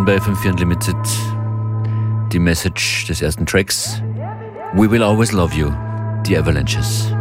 angekommen bei FM4 Unlimited. Die Message des ersten Tracks. We Will Always Love You, die Avalanches.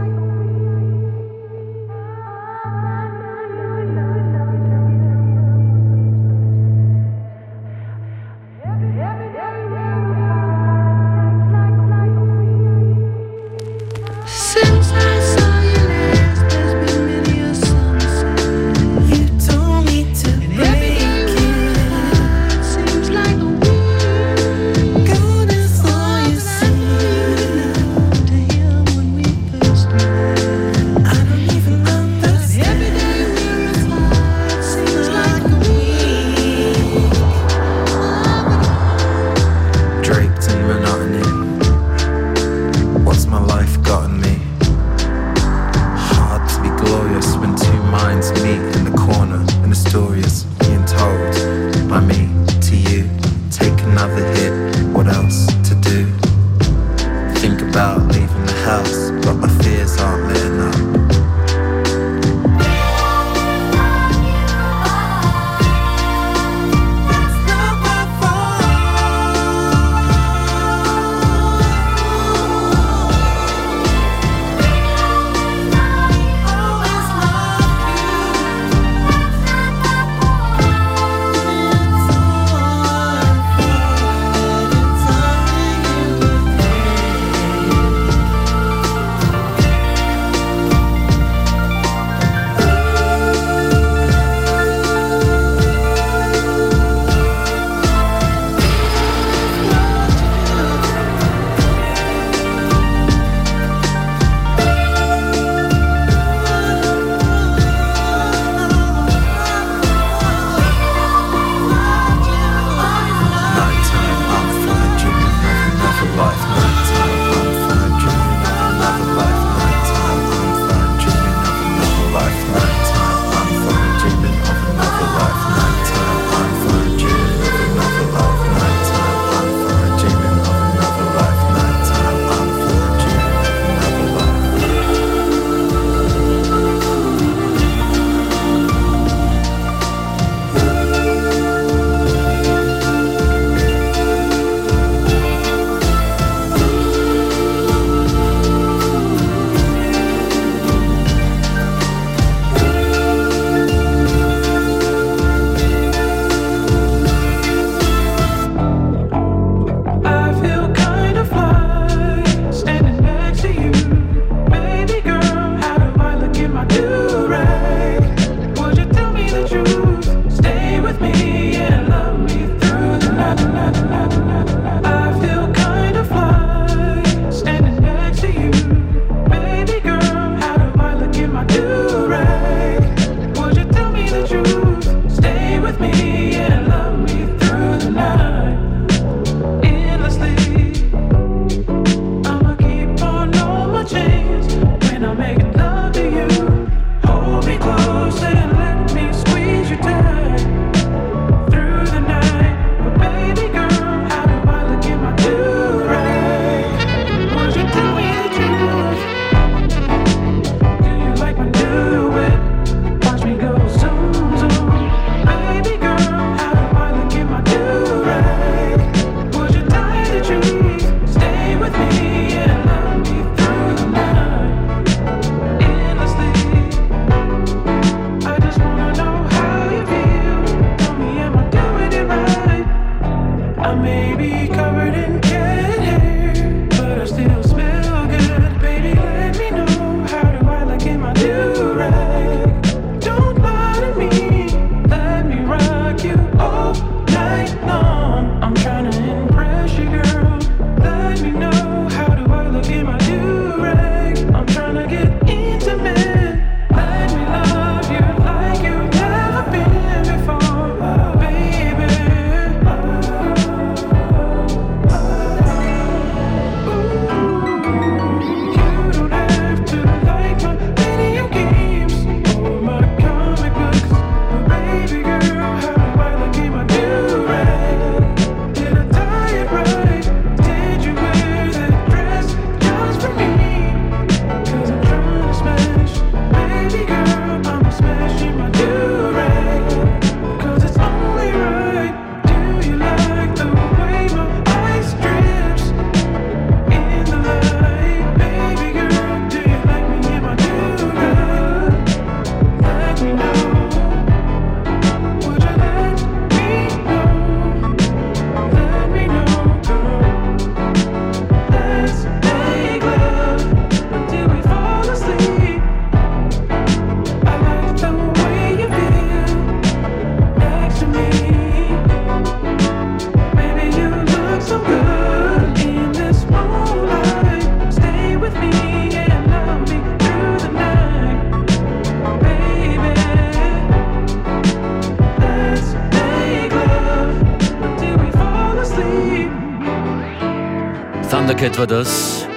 Thundercat war das.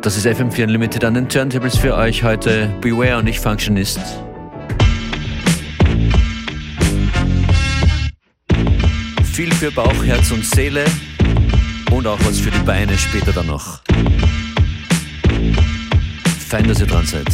Das ist FM4 Unlimited an den Turntables für euch heute. Beware und ich Functionist. Viel für Bauch, Herz und Seele und auch was für die Beine später dann noch. Fein, dass ihr dran seid.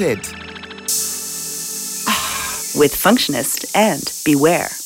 Limited. Ah, with Functionist and Beware.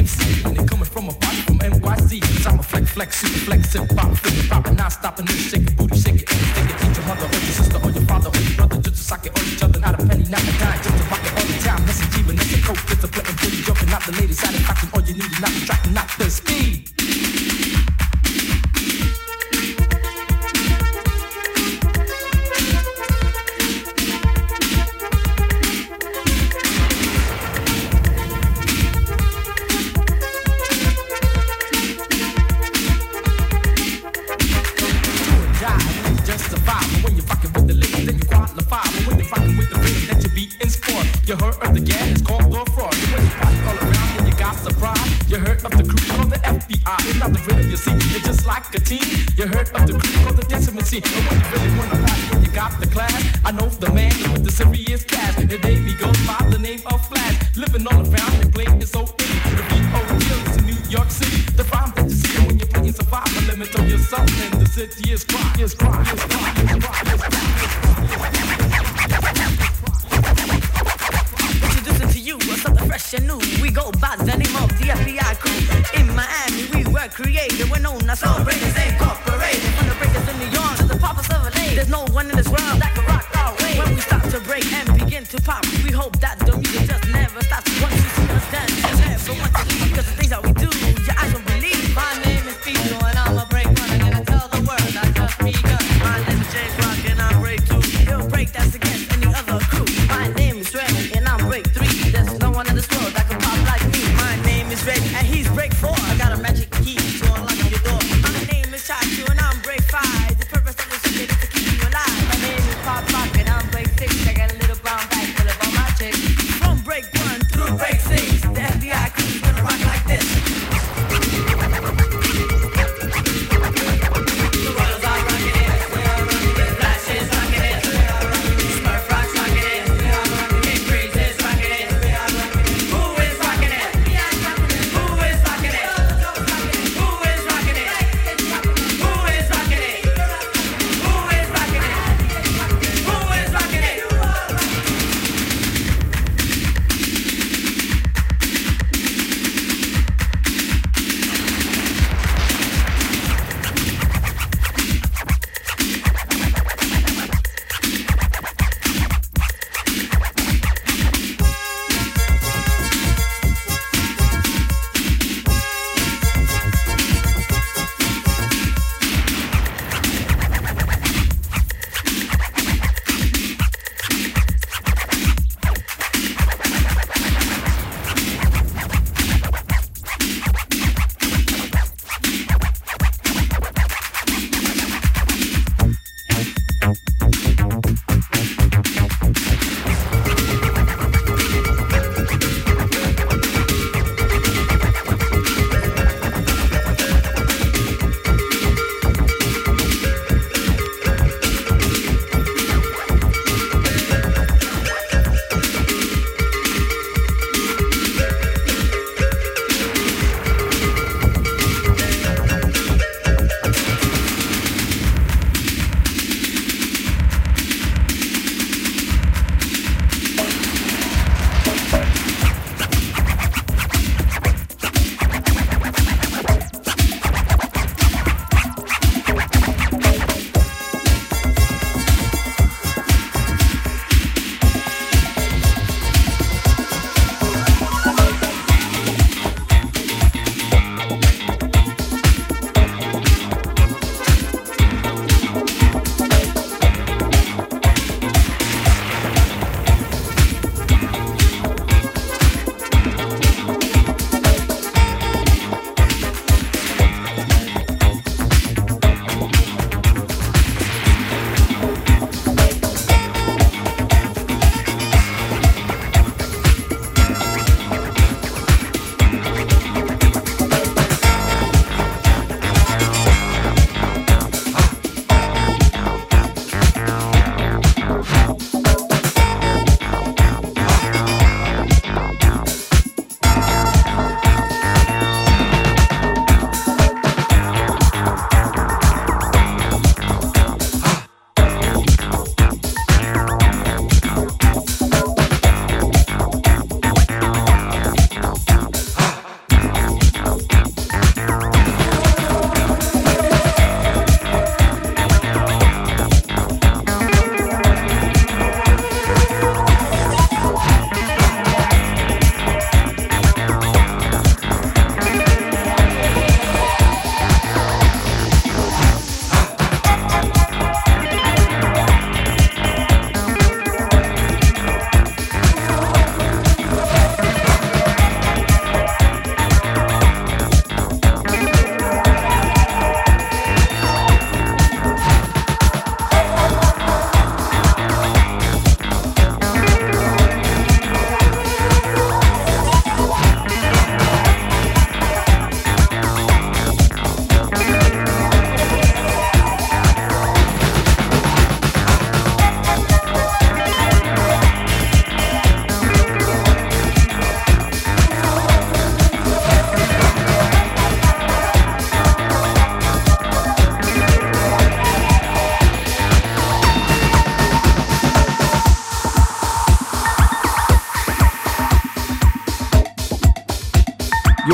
MC, and it coming from a party from NYC. Cause I'm a flex, flex, super flexing, pop, flip, pop, and not stopping this shaking booty, shaking.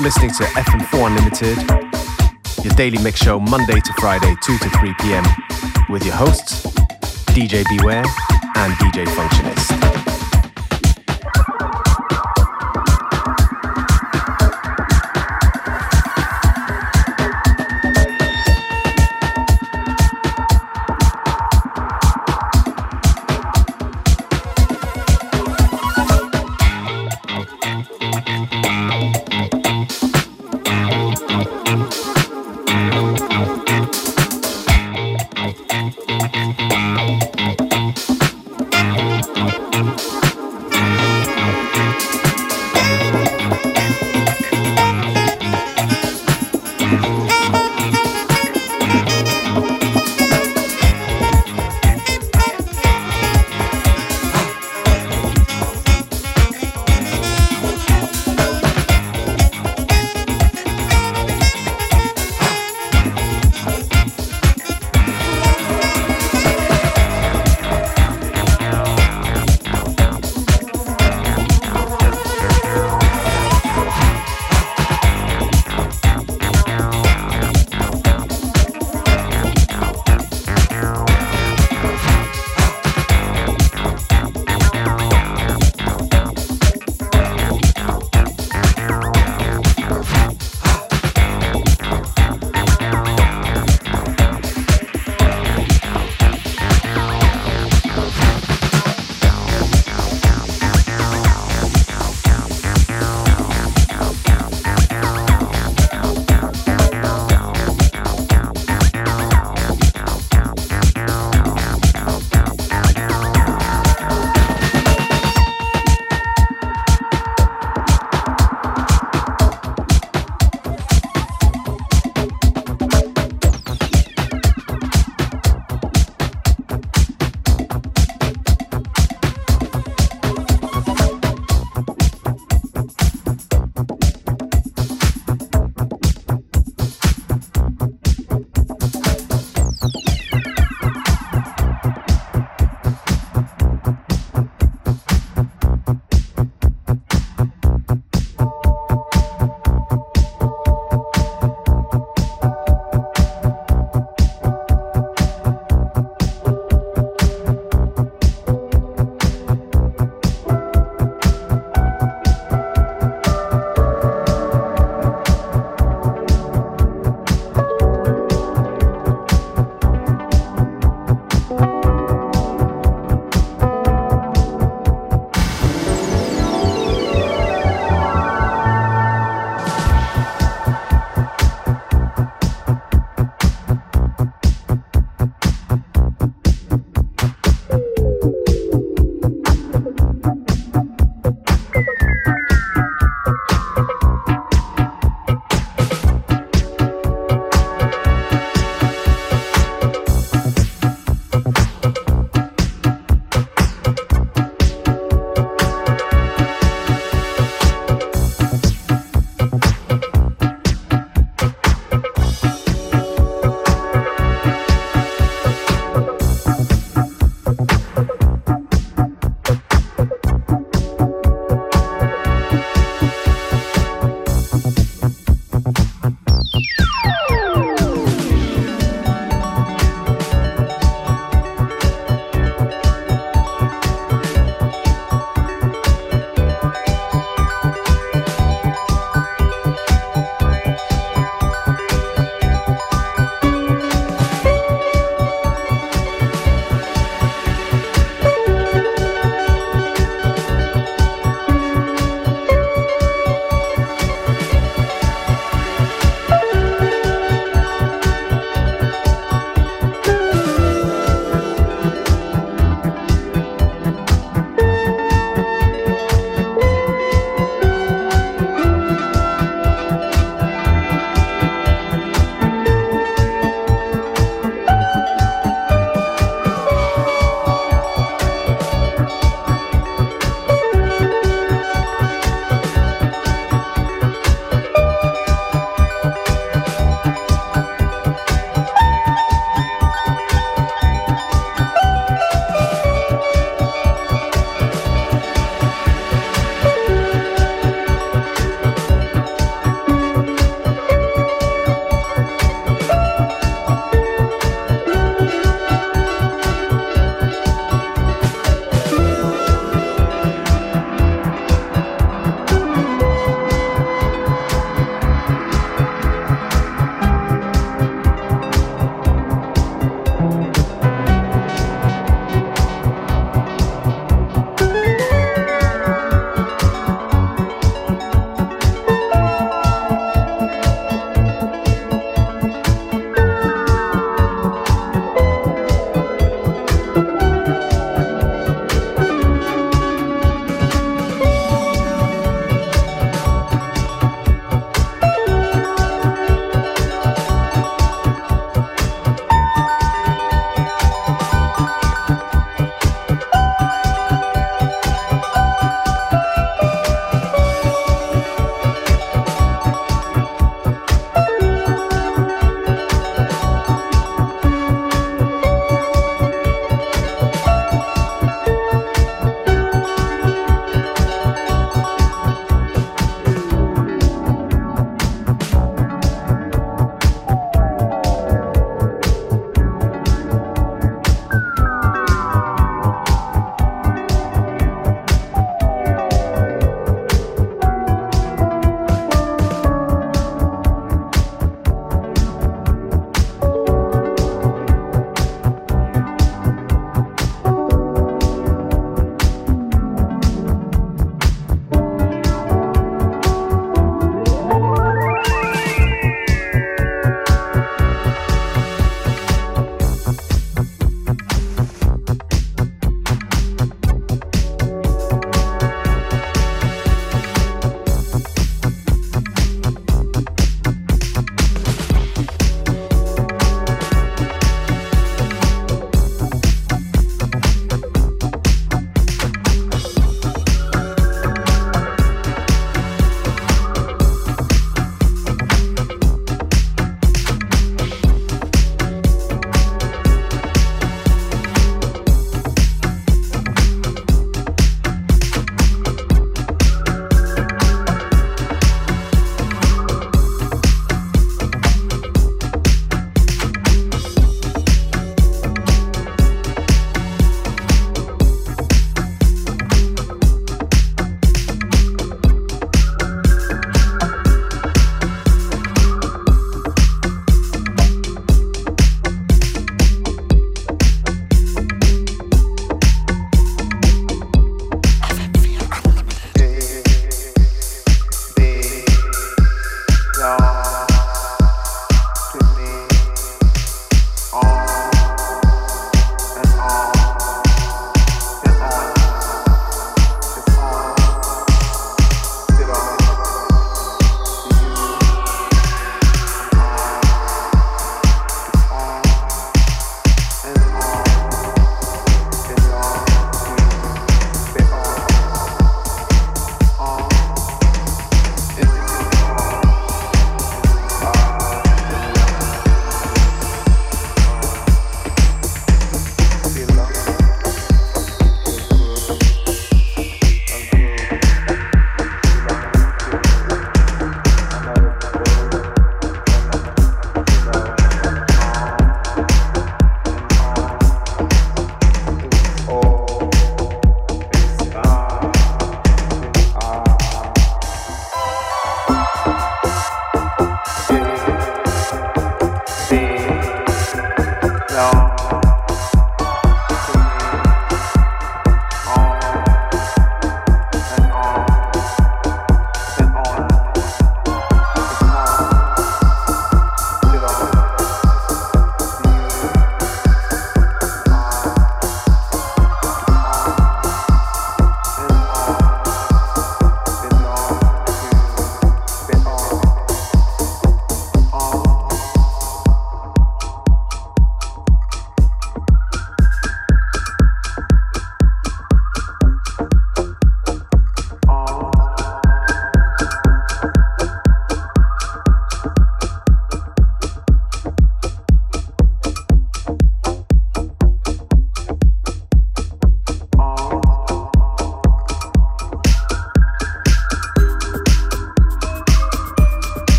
You're listening to FM4 Unlimited, your daily mix show Monday to Friday, 2 to 3 p.m. with your hosts, DJ Beware and DJ Functionist.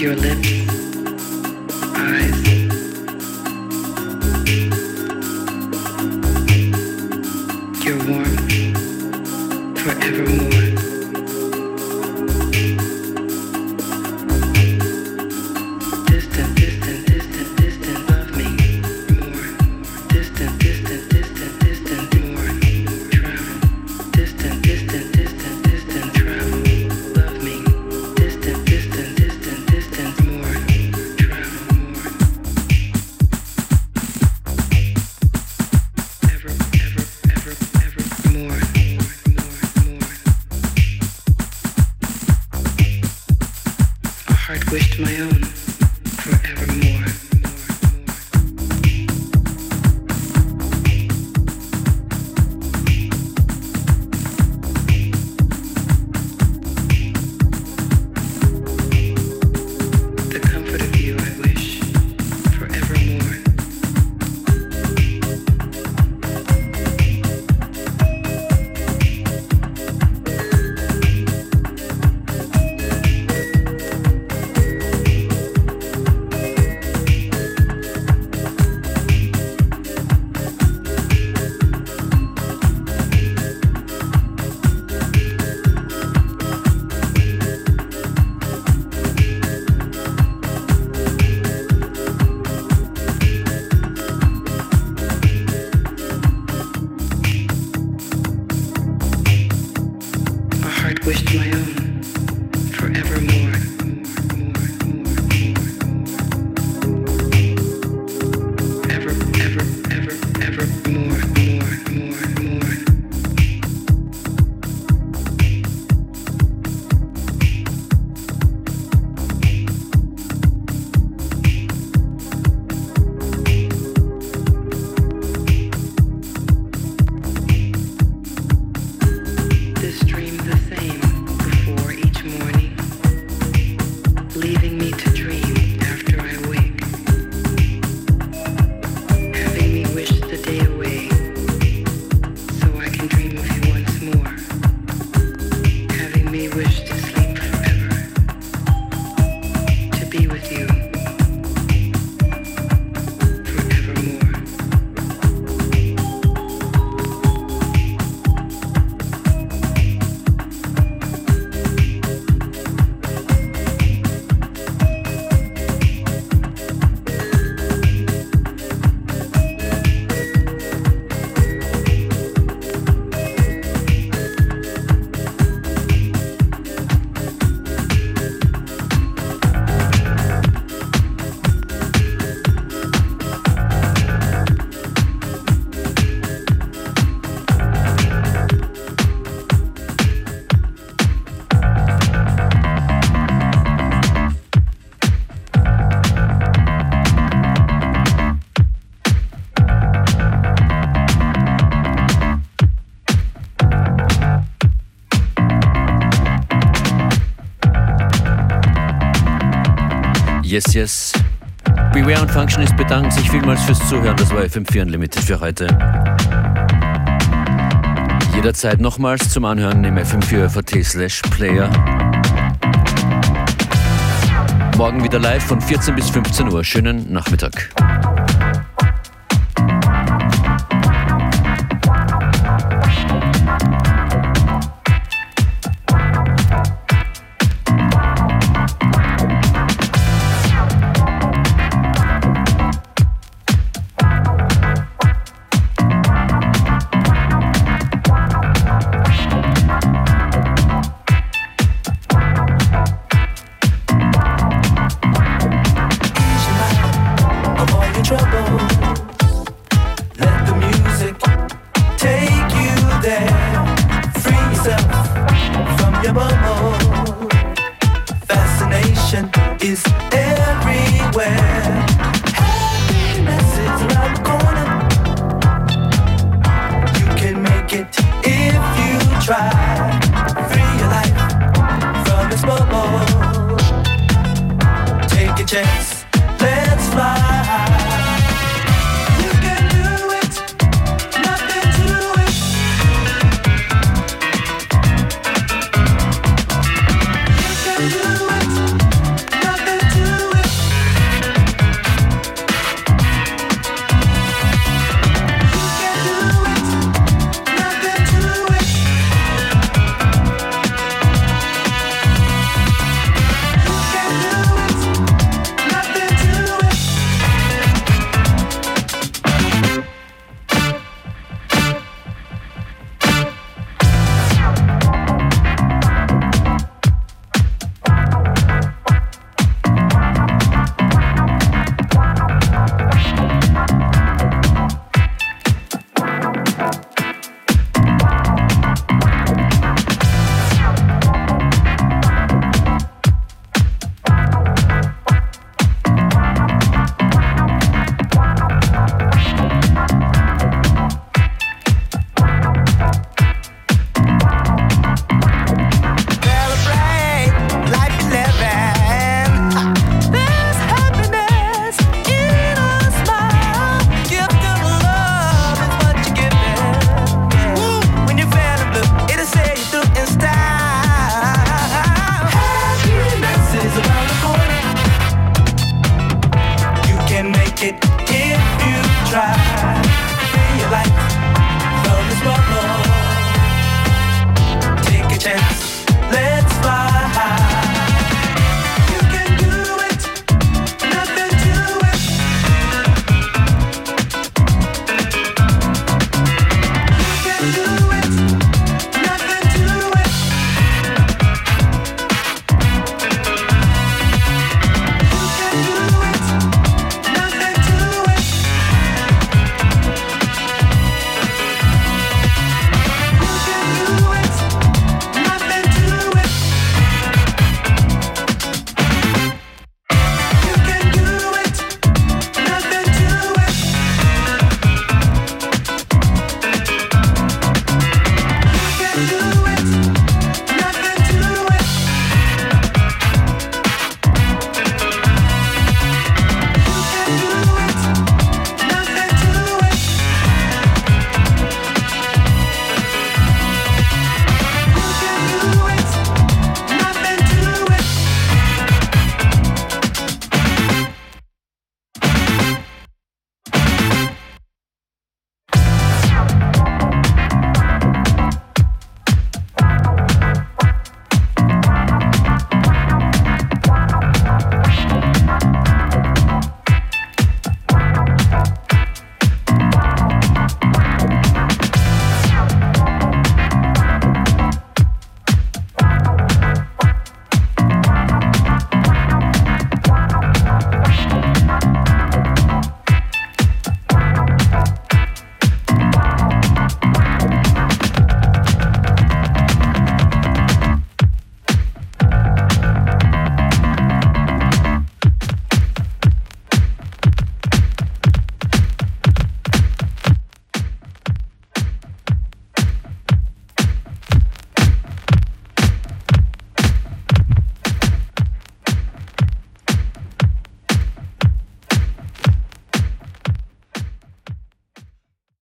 your lips. relinquished my own forevermore. Yes, yes. Beware und Functionist bedanken sich vielmals fürs Zuhören. Das war FM4 Unlimited für heute. Jederzeit nochmals zum Anhören im FM4 slash Player. Morgen wieder live von 14 bis 15 Uhr. Schönen Nachmittag.